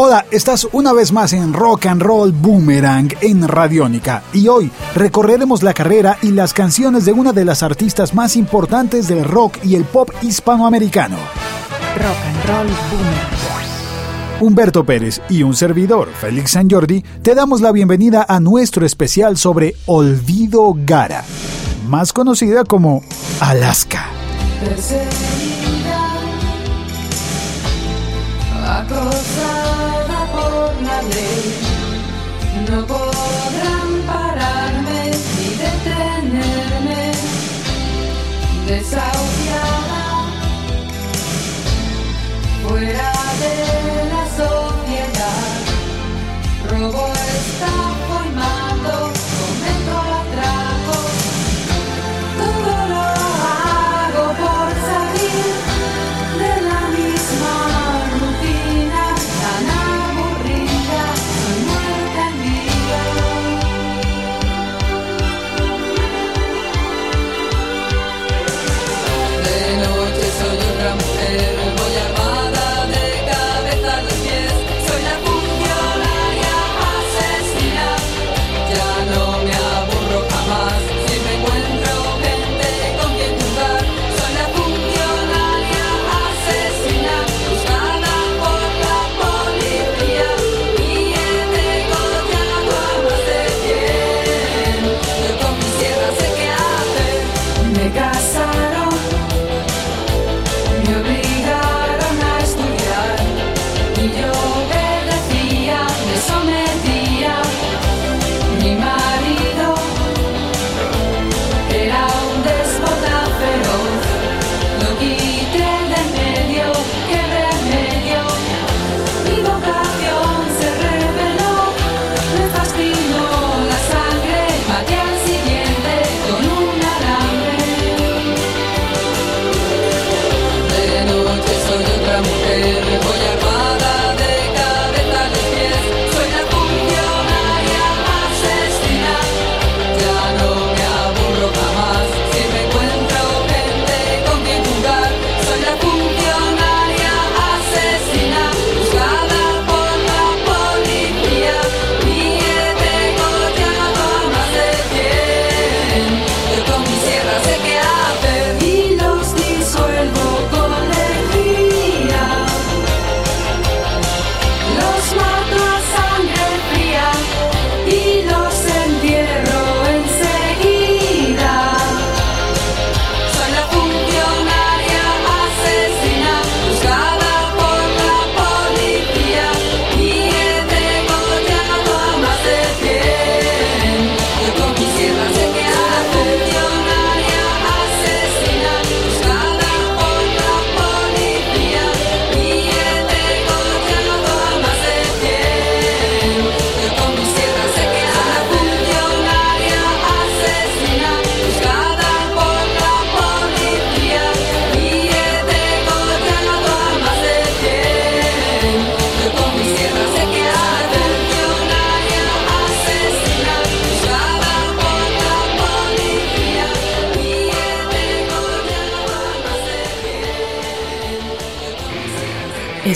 Hola, estás una vez más en Rock and Roll Boomerang en Radiónica y hoy recorreremos la carrera y las canciones de una de las artistas más importantes del rock y el pop hispanoamericano. Rock and Roll Boomerang. Humberto Pérez y un servidor, Félix San Jordi, te damos la bienvenida a nuestro especial sobre Olvido Gara, más conocida como Alaska. perseguida, acosada No podrán pararme ni detenerme, desahuciada, fuera de la sociedad. Robo,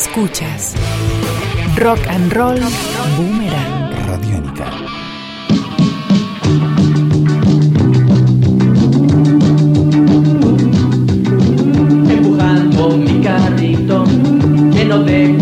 Escuchas Rock and Roll Boomerang. Radiónica. empujando mi carrito lleno de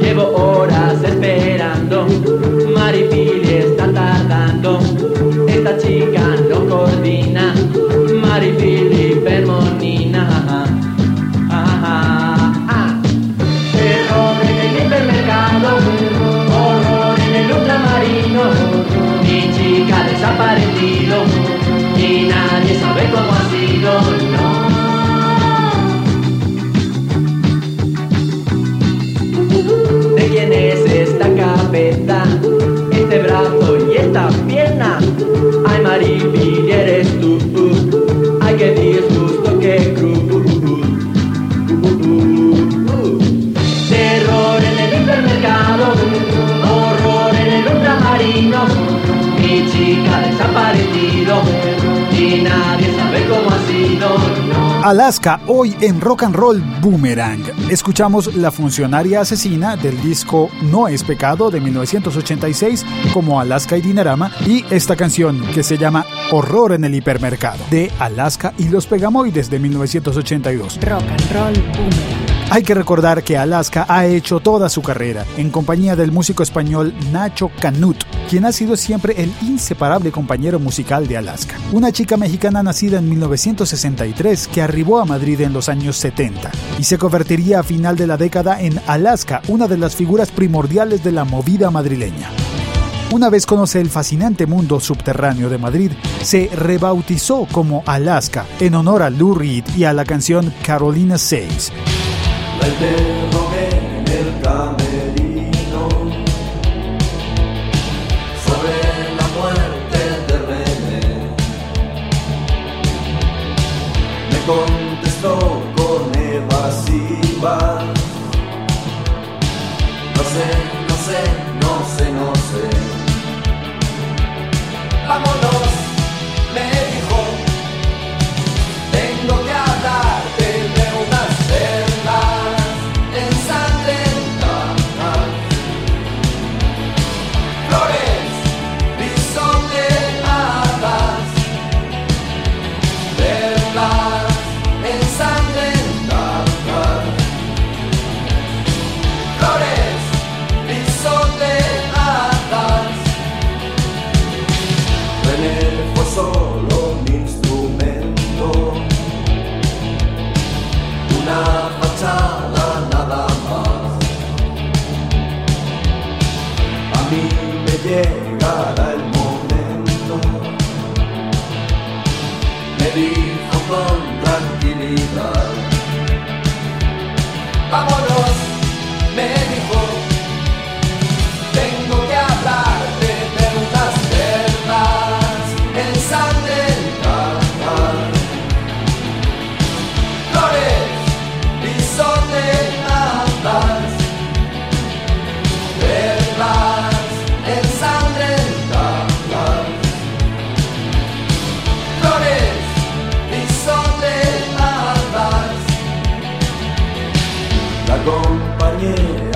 Llevo horas esperando, Maripili está tardando, esta chica no coordina, Maripili fermonina. Ah, ah. Terror en el hipermercado, horror en el ultramarino, mi chica desaparecido y nadie sabe cómo ha sido, no. ¿De quién es esta cabeza, este brazo y esta pierna? Ay, Maripili, eres tú. Ay, qué disgusto, chica desaparecido y nadie sabe cómo ha sido. Alaska, hoy en Rock and Roll Boomerang. Escuchamos La funcionaria asesina del disco No es pecado de 1986 como Alaska y Dinarama y esta canción que se llama Horror en el hipermercado de Alaska y los Pegamoides de 1982. Rock and Roll Boomerang. Hay que recordar que Alaska ha hecho toda su carrera en compañía del músico español Nacho Canut, quien ha sido siempre el inseparable compañero musical de Alaska. Una chica mexicana nacida en 1963 que arribó a Madrid en los años 70 y se convertiría a final de la década en Alaska, una de las figuras primordiales de la movida madrileña. Una vez conoce el fascinante mundo subterráneo de Madrid, se rebautizó como Alaska en honor a Lou Reed y a la canción Carolina 6. Contestó con evasivas.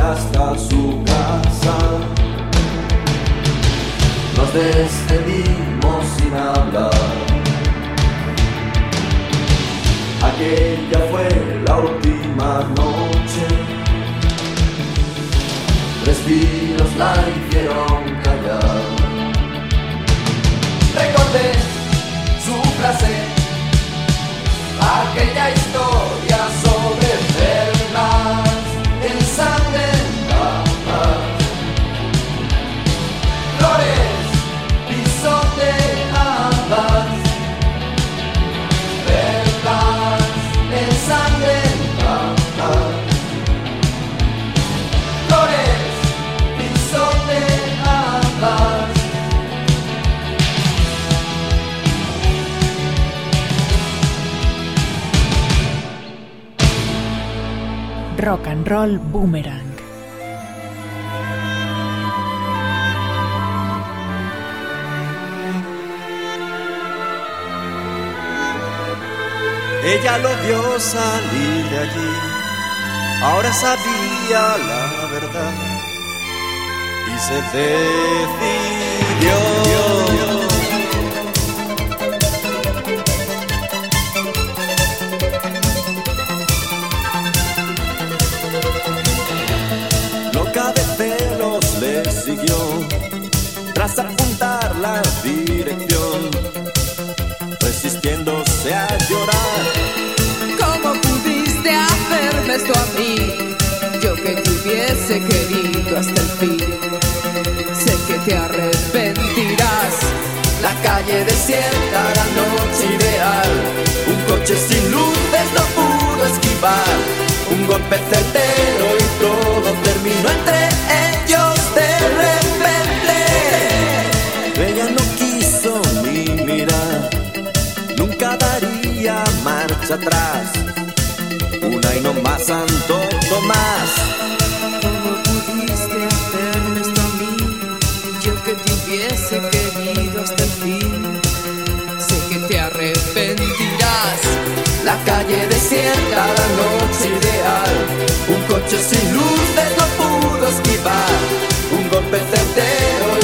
Hasta su casa. Nos Aquella fue la última noche. Respiros la hicieron callar. Recordé su frase, aquella historia sobre Rock and Roll Boomerang. Ella lo vio salir de allí, ahora sabía la verdad y se decidió. Querido hasta el fin. Sé que te arrepentirás. La calle desierta, la noche ideal. Un coche sin luces no pudo esquivar. Un golpe certero y todo terminó entre ellos de repente. Ella no quiso ni mirar, nunca daría marcha atrás. Una y no más Santo Tomás. La calle desierta, la noche ideal. Un coche sin luces no pudo esquivar. Un golpe certero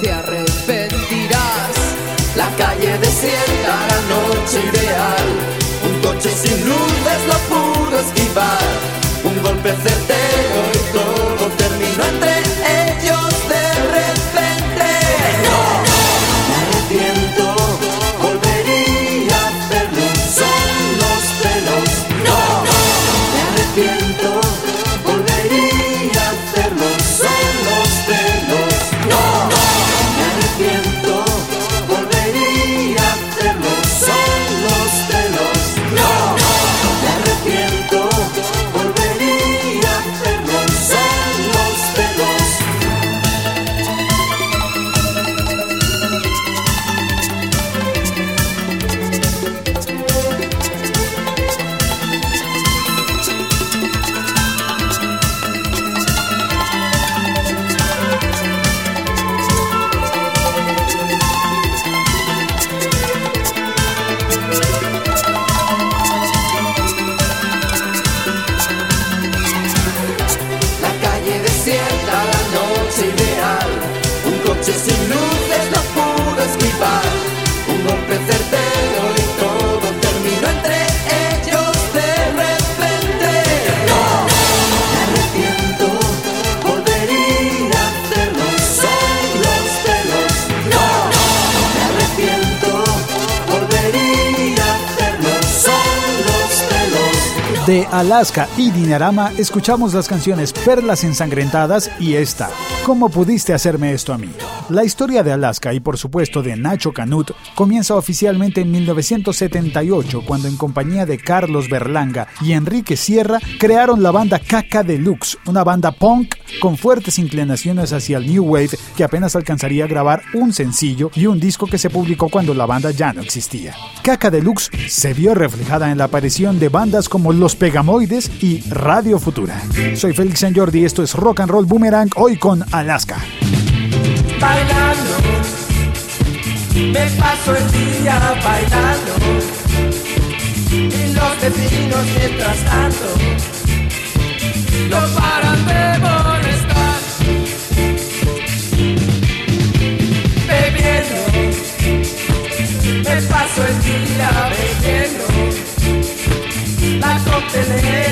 te arrepentirás. La calle desierta, la noche ideal. Un coche sin luces no pudo esquivar. Un golpe certero De Alaska y Dinarama escuchamos las canciones Perlas ensangrentadas y esta, ¿Cómo pudiste hacerme esto a mí? La historia de Alaska y por supuesto de Nacho Canut comienza oficialmente en 1978 cuando en compañía de Carlos Berlanga y Enrique Sierra crearon la banda Caca Deluxe, una banda punk con fuertes inclinaciones hacia el new wave que apenas alcanzaría a grabar un sencillo y un disco que se publicó cuando la banda ya no existía. Caca Deluxe se vio reflejada en la aparición de bandas como Los Pegamoides y Radio Futura. Soy Félix San Jordi, esto es Rock and Roll Boomerang, hoy con Alaska. Bailando. Me paso el día bailando. Y los vecinos mientras tanto no paran de molestar. Bebiendo. Me paso el día bebiendo. La coctelera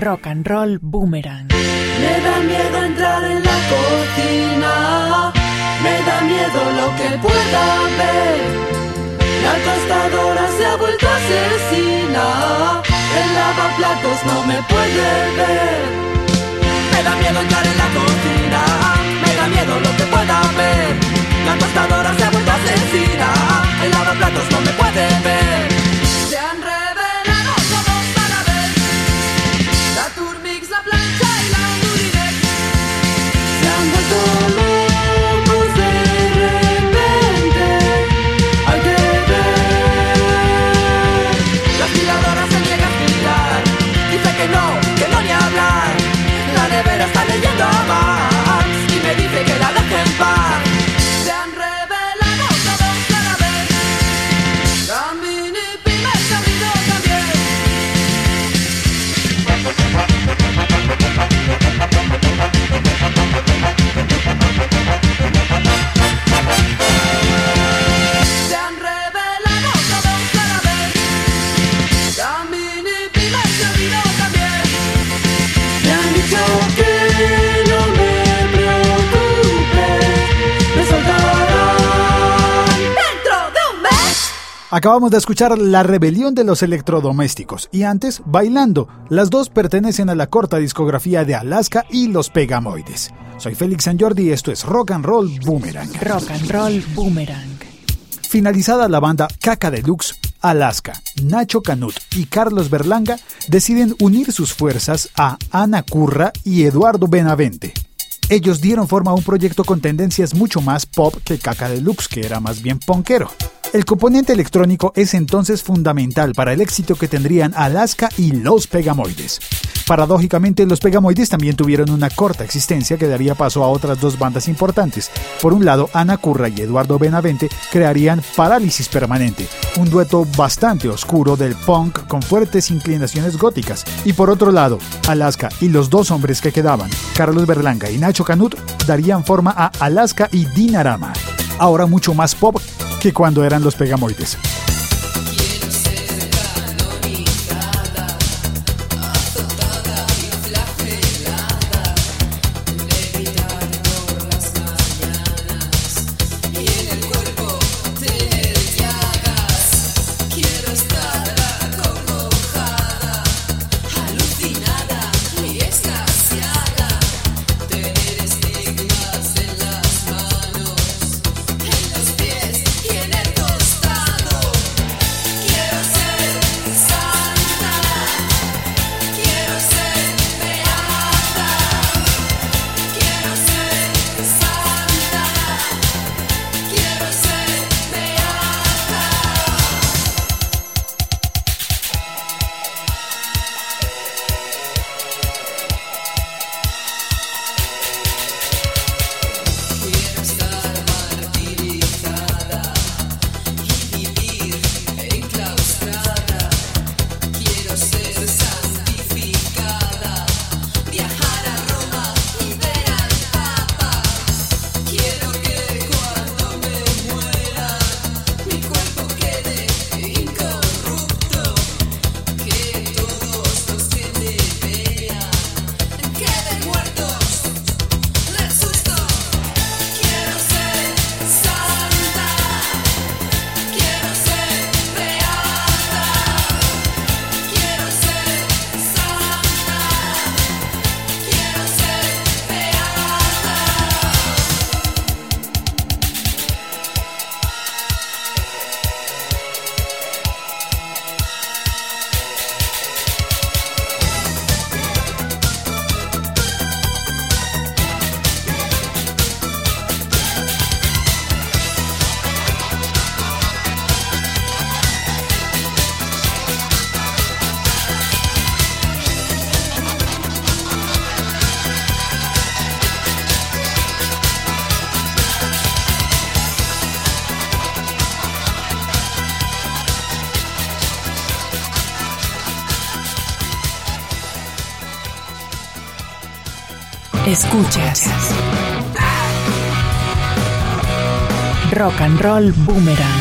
Rock and Roll Boomerang. Me da miedo entrar en la cocina, me da miedo lo que pueda ver. La tostadora se ha vuelto asesina, el lavaplatos no me puede ver. Me da miedo entrar en la cocina, me da miedo lo que pueda ver. La tostadora se ha vuelto asesina, el lavaplatos no me puede ver. Acabamos de escuchar La rebelión de los electrodomésticos y antes Bailando. Las dos pertenecen a la corta discografía de Alaska y Los Pegamoides. Soy Félix San Jordi y esto es Rock and Roll Boomerang. Rock and Roll Boomerang. Finalizada la banda Caca Deluxe, Alaska, Nacho Canut y Carlos Berlanga deciden unir sus fuerzas a Ana Curra y Eduardo Benavente. Ellos dieron forma a un proyecto con tendencias mucho más pop que Caca Deluxe, que era más bien punkero. El componente electrónico es entonces fundamental para el éxito que tendrían Alaska y los Pegamoides. Paradójicamente, los Pegamoides también tuvieron una corta existencia que daría paso a otras dos bandas importantes. Por un lado, Ana Curra y Eduardo Benavente crearían Parálisis Permanente, un dueto bastante oscuro del punk con fuertes inclinaciones góticas. Y por otro lado, Alaska y los dos hombres que quedaban, Carlos Berlanga y Nacho Canut, darían forma a Alaska y Dinarama. Ahora mucho más pop que cuando eran los Pegamoides. Escuchas. Rock and Roll Boomerang.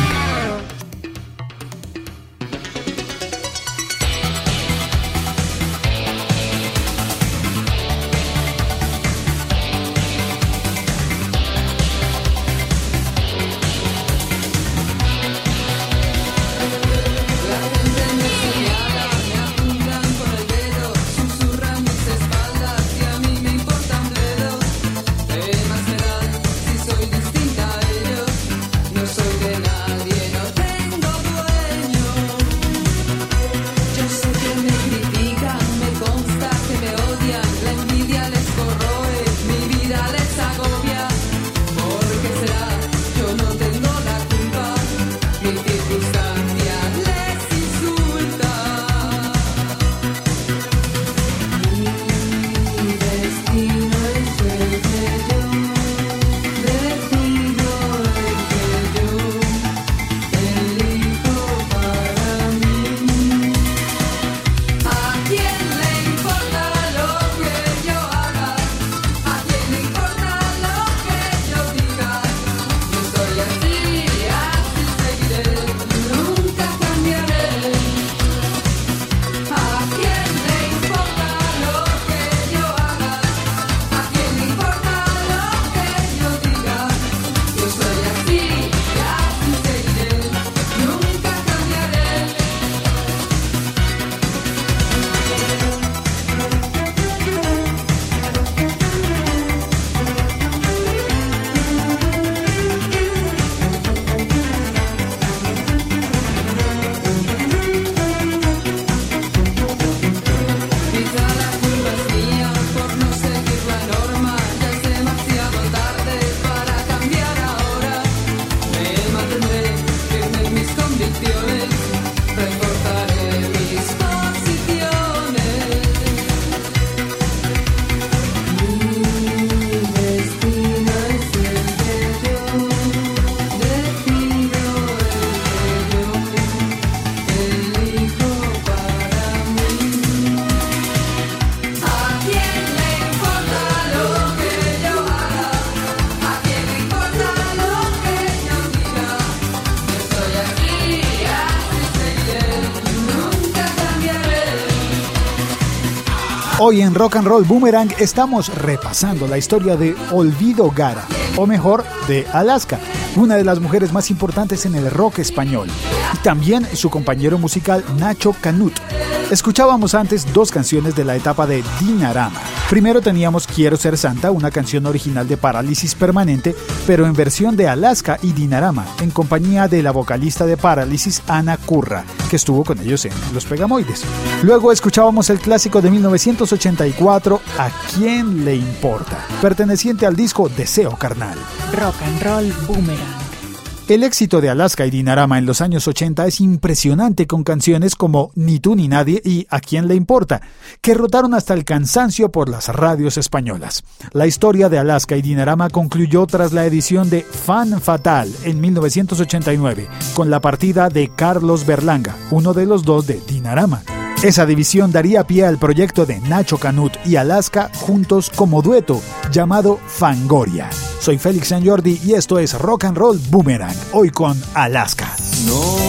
Hoy en Rock and Roll Boomerang estamos repasando la historia de Olvido Gara, o mejor, de Alaska, una de las mujeres más importantes en el rock español, y también su compañero musical Nacho Canut. Escuchábamos antes dos canciones de la etapa de Dinarama. Primero teníamos Quiero ser santa, una canción original de Parálisis Permanente, pero en versión de Alaska y Dinarama, en compañía de la vocalista de Parálisis, Ana Curra, que estuvo con ellos en Los Pegamoides. Luego escuchábamos el clásico de 1984, ¿A quién le importa? perteneciente al disco Deseo Carnal. Rock and Roll Boomerang. El éxito de Alaska y Dinarama en los años 80 es impresionante con canciones como Ni tú ni nadie y A quién le importa, que rotaron hasta el cansancio por las radios españolas. La historia de Alaska y Dinarama concluyó tras la edición de Fan Fatal en 1989, con la partida de Carlos Berlanga, uno de los dos de Dinarama. Esa división daría pie al proyecto de Nacho Canut y Alaska juntos como dueto, llamado Fangoria. Soy Félix San Jordi y esto es Rock and Roll Boomerang, hoy con Alaska. No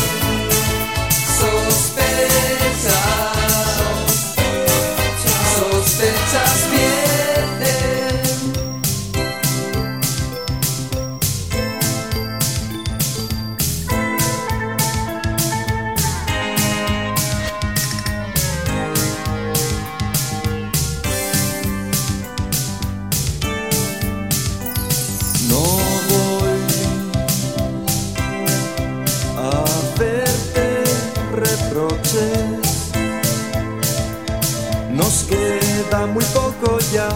poco ya,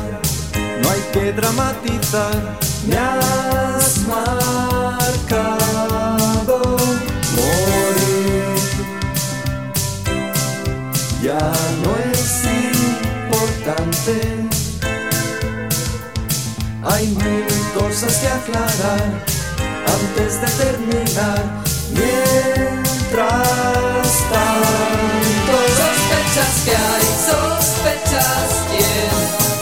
no hay que dramatizar. Me has marcado morir. Ya no es importante. Hay mil cosas que aclarar antes de terminar. Mientras tanto, Sospechas que hay, sospechas bien,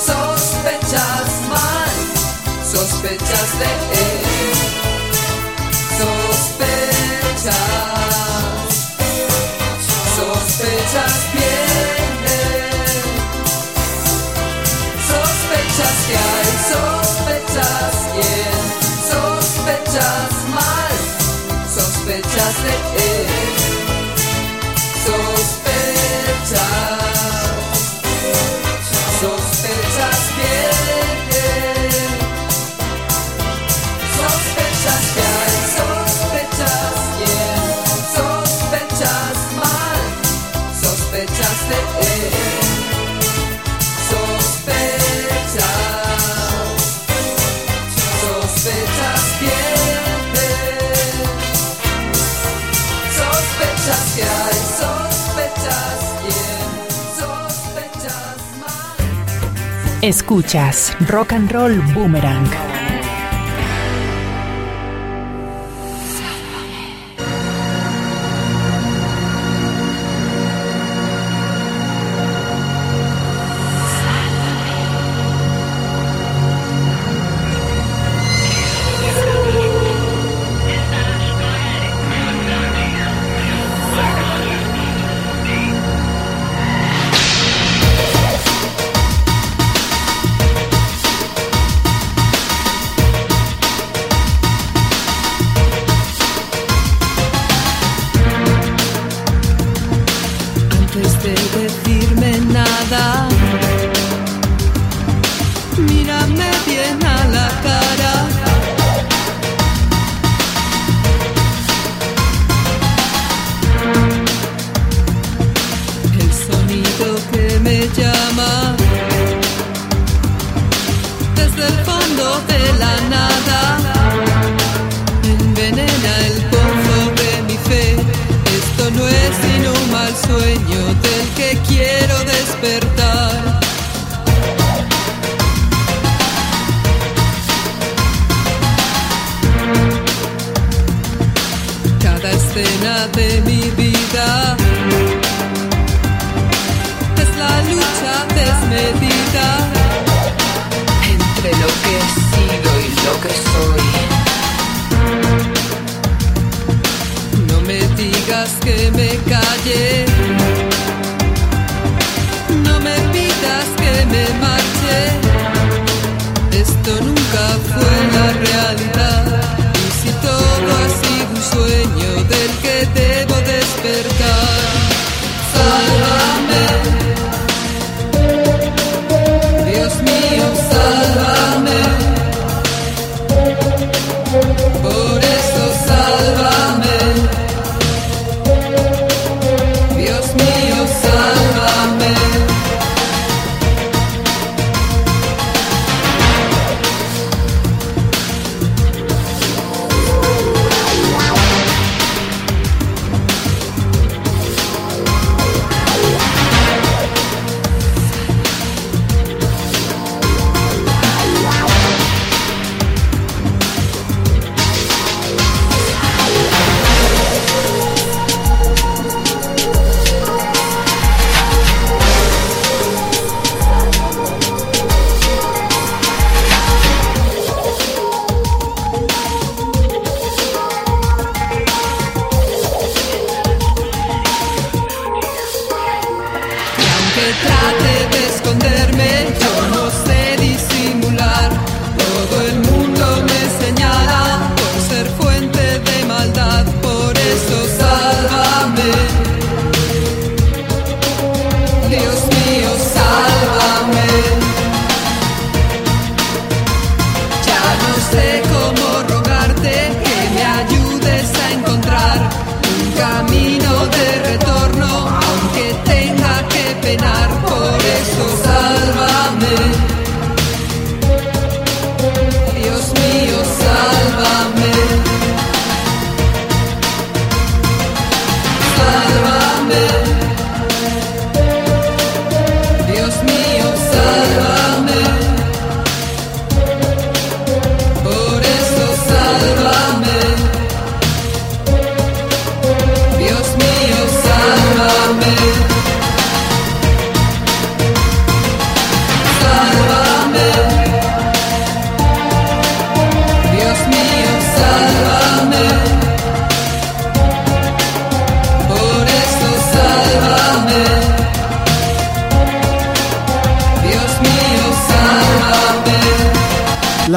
sospechas mal, sospechas de él, sospechas, sospechas bien, sospechas que hay, sospechas bien, sospechas mal, sospechas de él. Escuchas Rock and Roll Boomerang.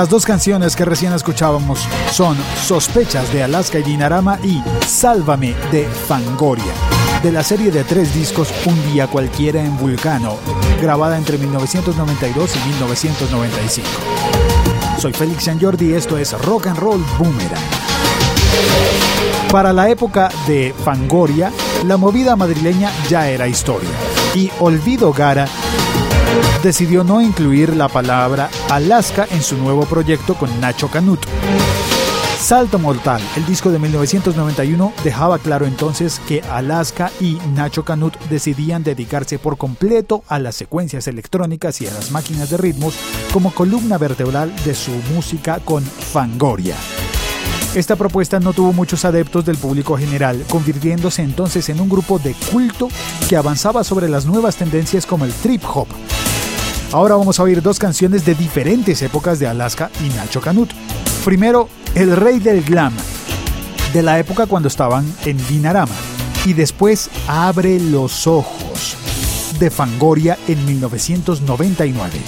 Las dos canciones que recién escuchábamos son Sospechas de Alaska y Dinarama y Sálvame de Fangoria, de la serie de tres discos Un día cualquiera en Vulcano, grabada entre 1992 y 1995. Soy Félix San Jordi y esto es Rock and Roll Boomerang. Para la época de Fangoria, la movida madrileña ya era historia y Olvido Gara decidió no incluir la palabra Alaska en su nuevo proyecto con Nacho Canut. Salto Mortal, el disco de 1991, dejaba claro entonces que Alaska y Nacho Canut decidían dedicarse por completo a las secuencias electrónicas y a las máquinas de ritmos como columna vertebral de su música con Fangoria. Esta propuesta no tuvo muchos adeptos del público general, convirtiéndose entonces en un grupo de culto que avanzaba sobre las nuevas tendencias como el trip hop. Ahora vamos a oír dos canciones de diferentes épocas de Alaska y Nacho Canut. Primero, El Rey del Glam, de la época cuando estaban en Dinarama. Y después, Abre los Ojos, de Fangoria en 1999.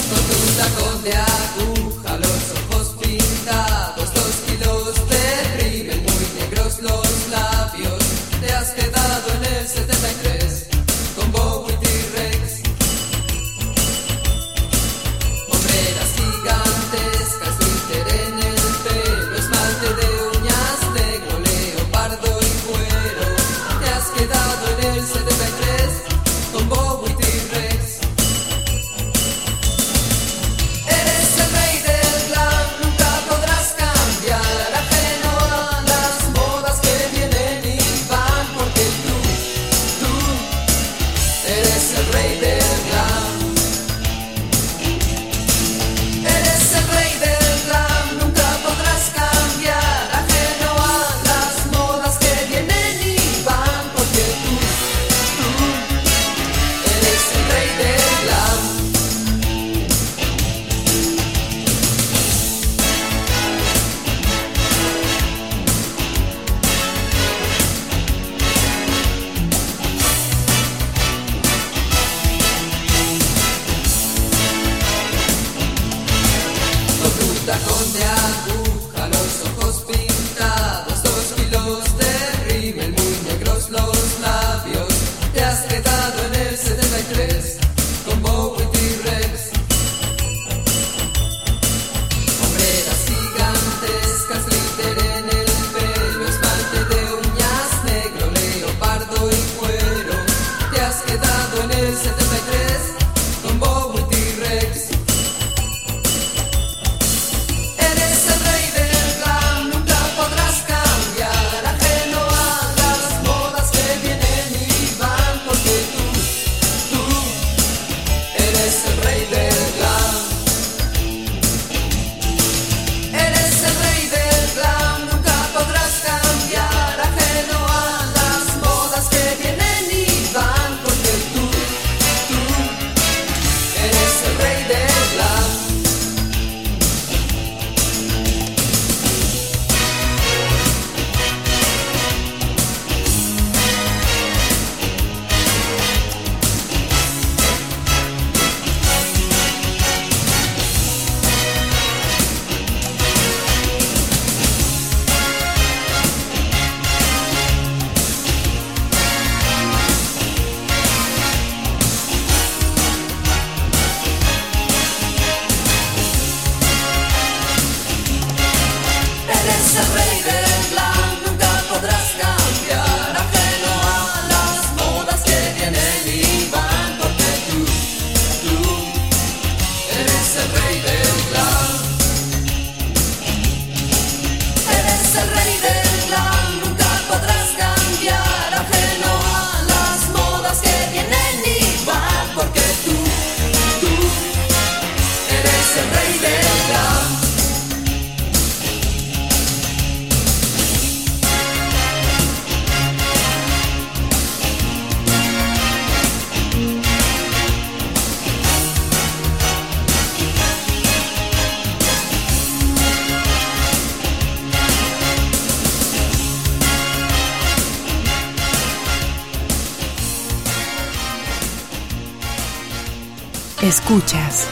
escuchas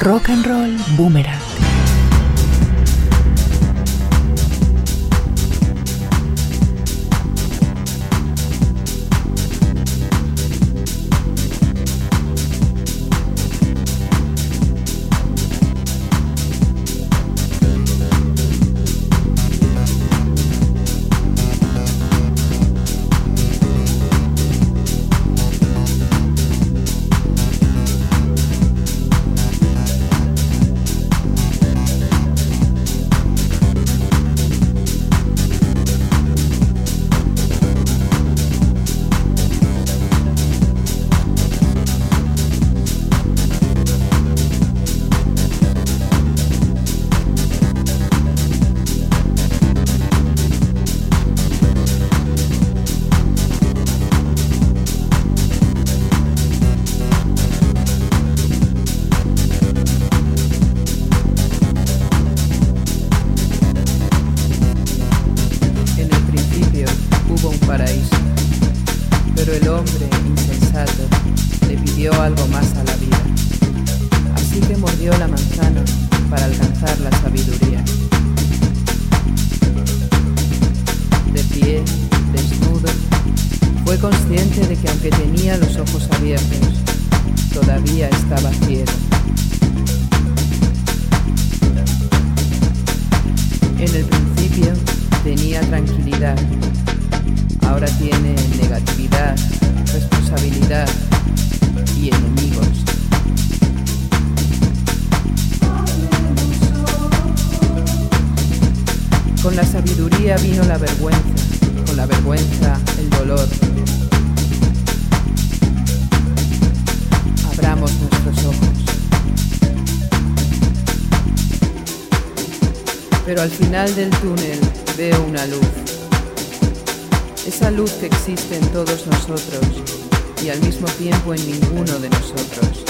Rock and Roll Boomerang. Pero al final del túnel veo una luz. Esa luz que existe en todos nosotros y al mismo tiempo en ninguno de nosotros.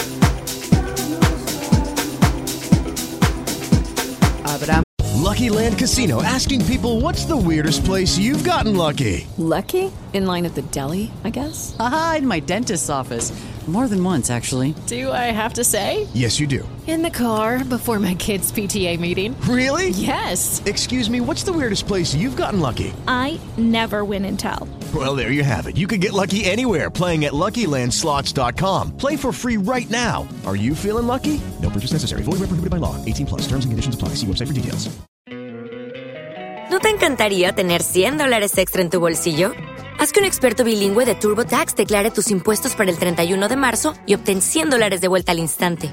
Abramos. Lucky Land Casino asking people what's the weirdest place you've gotten lucky? Lucky? In line at the deli, I guess? Aha, in my dentist's office. More than once, actually. Do I have to say? Yes, you do. In the car before my kids' PTA meeting. Really? Yes. Excuse me, what's the weirdest place you've gotten lucky? I never win and tell. Well, there you have it. You can get lucky anywhere playing at LuckyLandSlots.com. Play for free right now. Are you feeling lucky? No purchase necessary. Void where prohibited by law. 18 plus. Terms and conditions apply. See website for details. ¿No te encantaría tener 100 dólares extra en tu bolsillo? Haz que un experto bilingüe de TurboTax declare tus impuestos para el 31 de marzo y obtén 100 dólares de vuelta al instante.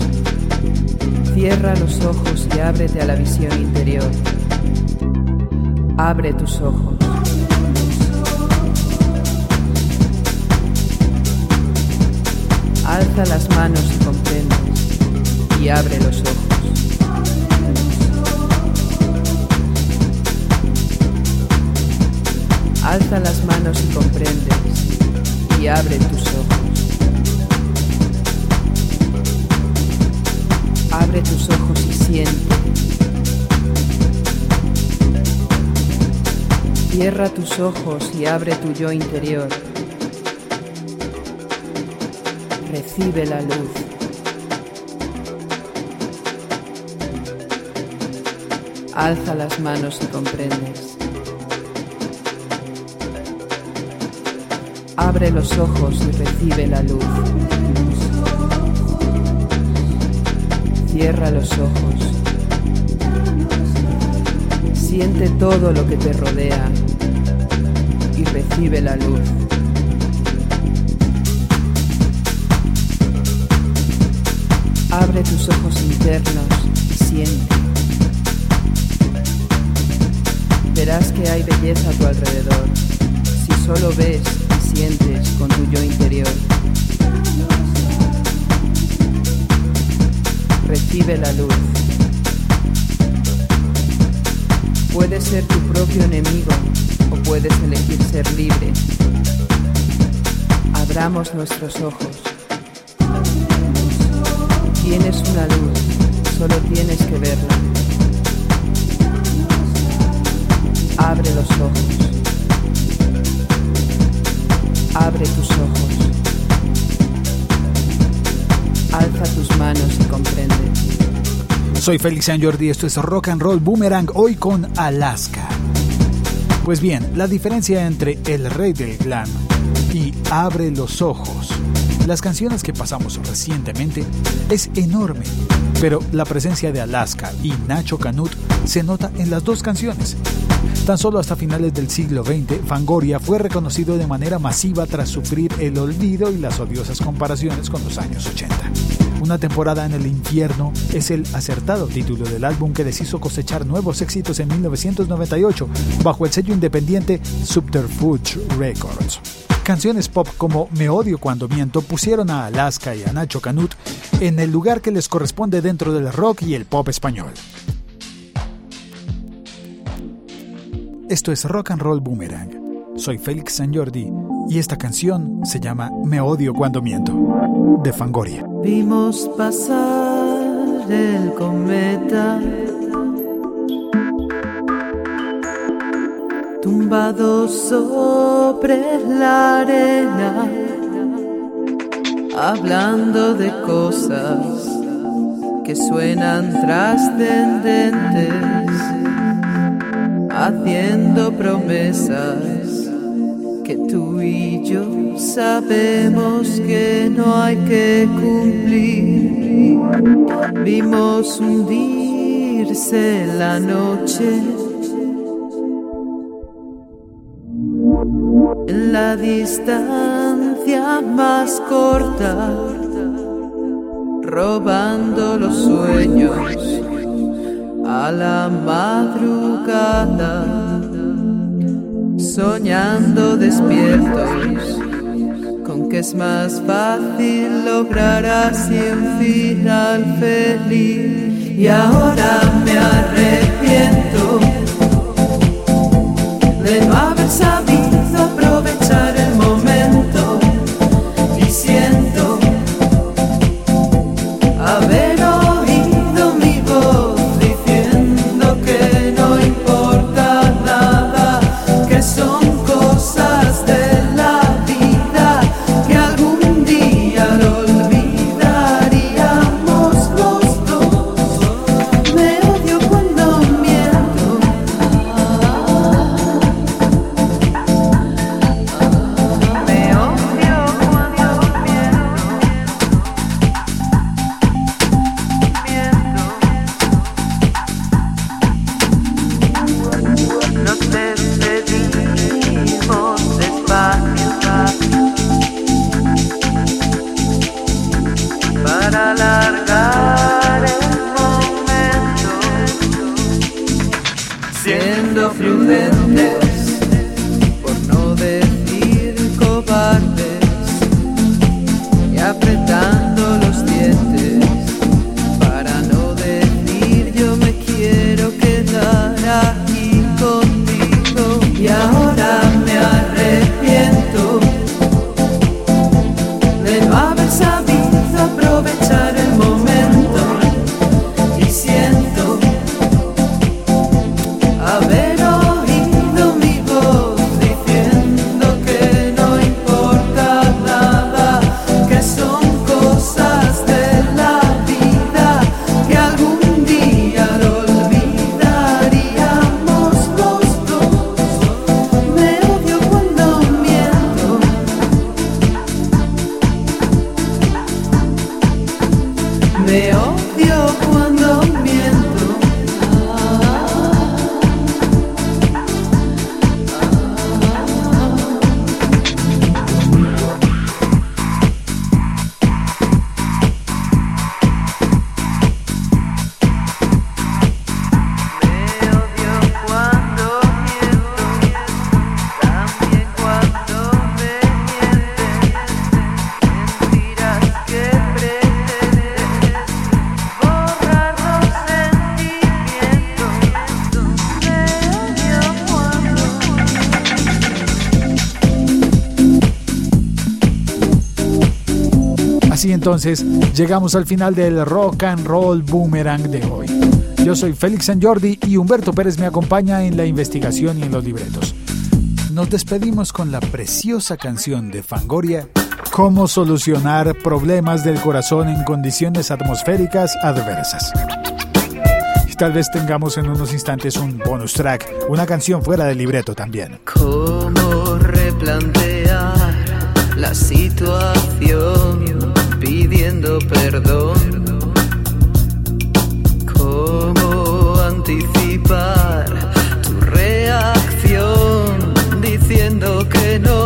Cierra los ojos y ábrete a la visión interior. Abre tus ojos. Alza las manos y comprendes y abre los ojos. Alza las manos y comprendes y abre tus ojos. Abre tus ojos y siente. Cierra tus ojos y abre tu yo interior. Recibe la luz. Alza las manos y comprendes. Abre los ojos y recibe la luz. Cierra los ojos. Siente todo lo que te rodea y recibe la luz. Abre tus ojos internos y siente. Verás que hay belleza a tu alrededor si solo ves y sientes con tu yo interior. Recibe la luz. Puedes ser tu propio enemigo o puedes elegir ser libre. Abramos nuestros ojos. Tienes una luz, solo tienes que verla. Abre los ojos. Abre tus ojos. Alza tus manos y comprende. Soy Félix San Jordi, esto es Rock and Roll Boomerang, hoy con Alaska. Pues bien, la diferencia entre El Rey del Glam y Abre los Ojos, las canciones que pasamos recientemente, es enorme, pero la presencia de Alaska y Nacho Canut se nota en las dos canciones. Tan solo hasta finales del siglo XX, Fangoria fue reconocido de manera masiva tras sufrir el olvido y las odiosas comparaciones con los años 80. Una temporada en el infierno es el acertado título del álbum que deshizo cosechar nuevos éxitos en 1998 bajo el sello independiente Subterfuge Records. Canciones pop como Me odio cuando miento pusieron a Alaska y a Nacho Canut en el lugar que les corresponde dentro del rock y el pop español. Esto es Rock and Roll Boomerang. Soy Félix San Jordi y esta canción se llama Me odio cuando miento, de Fangoria. Vimos pasar el cometa tumbado sobre la arena, hablando de cosas que suenan trascendentes, haciendo promesas que tú y yo sabemos que no hay que cumplir. Vimos hundirse la noche en la distancia más corta, robando los sueños a la madrugada soñando despiertos que es más fácil lograr así un final feliz. Y ahora me arrepiento de no haber sabido aprovechar entonces llegamos al final del Rock and Roll Boomerang de hoy. Yo soy Félix San y Humberto Pérez me acompaña en la investigación y en los libretos. Nos despedimos con la preciosa canción de Fangoria, Cómo solucionar problemas del corazón en condiciones atmosféricas adversas. Y tal vez tengamos en unos instantes un bonus track, una canción fuera del libreto también. ¿Cómo replantear la situación pidiendo perdón? ¿Cómo anticipar tu reacción diciendo que no?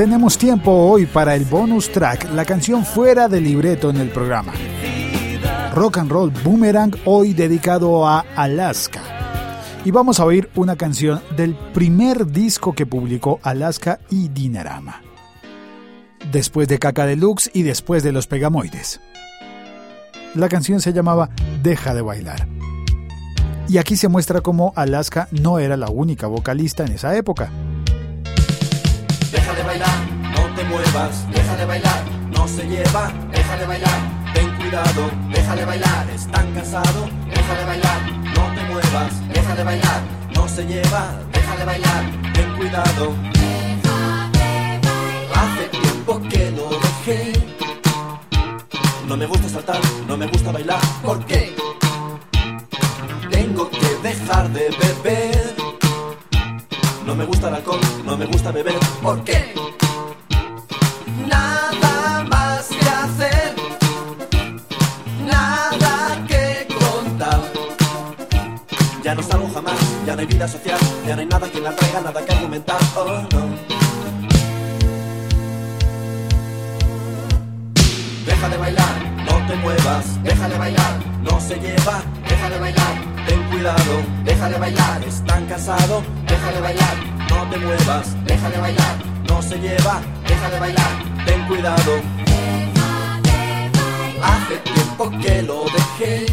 Tenemos tiempo hoy para el bonus track, la canción fuera del libreto en el programa. Rock and Roll Boomerang, hoy dedicado a Alaska. Y vamos a oír una canción del primer disco que publicó Alaska y Dinarama. Después de Caca Deluxe y después de Los Pegamoides. La canción se llamaba Deja de bailar. Y aquí se muestra cómo Alaska no era la única vocalista en esa época. Deja de bailar, no te muevas, deja de bailar, no se lleva, deja de bailar, ten cuidado, deja de bailar, están cansados, deja de bailar, no te muevas, deja de bailar, no se lleva, deja de bailar, ten cuidado. Hace tiempo que lo dejé. No me gusta saltar, no me gusta bailar, ¿por qué? Tengo que dejar de beber. No me gusta el alcohol, no me gusta beber. ¿Por qué? Nada más que hacer, nada que contar. Ya no salgo jamás, ya no hay vida social, ya no hay nada que me atraiga, nada que argumentar. Oh no. Deja de bailar, no te muevas, deja de bailar, no se lleva, deja de bailar, ten cuidado, deja de bailar, están casados, deja de bailar, no te muevas, deja de bailar, no se lleva, deja de bailar, ten cuidado. Hace tiempo que lo dejé.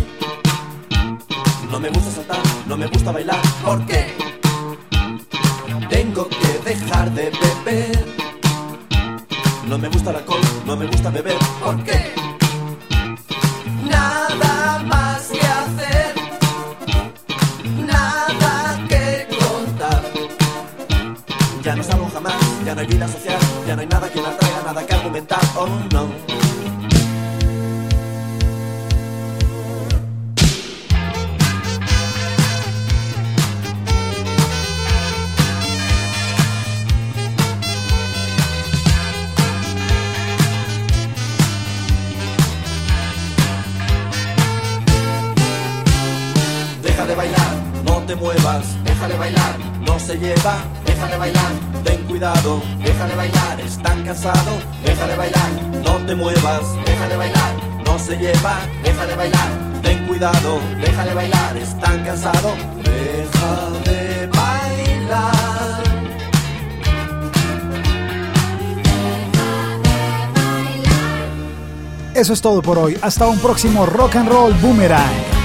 No me gusta saltar, no me gusta bailar, ¿por qué? Tengo que dejar de beber. No me gusta el alcohol, no me gusta beber, ¿por qué? No hay vida social, ya no hay nada que me atraiga, nada que argumentar, oh no. Deja de bailar, no te muevas, deja de bailar, no se lleva, deja de bailar, ten cuidado, deja de bailar, están cansados, deja de bailar, no te muevas, deja de bailar, no se lleva, deja de bailar, ten cuidado, deja de bailar, están cansados, deja de bailar. Eso es todo por hoy. Hasta un próximo Rock and Roll Boomerang.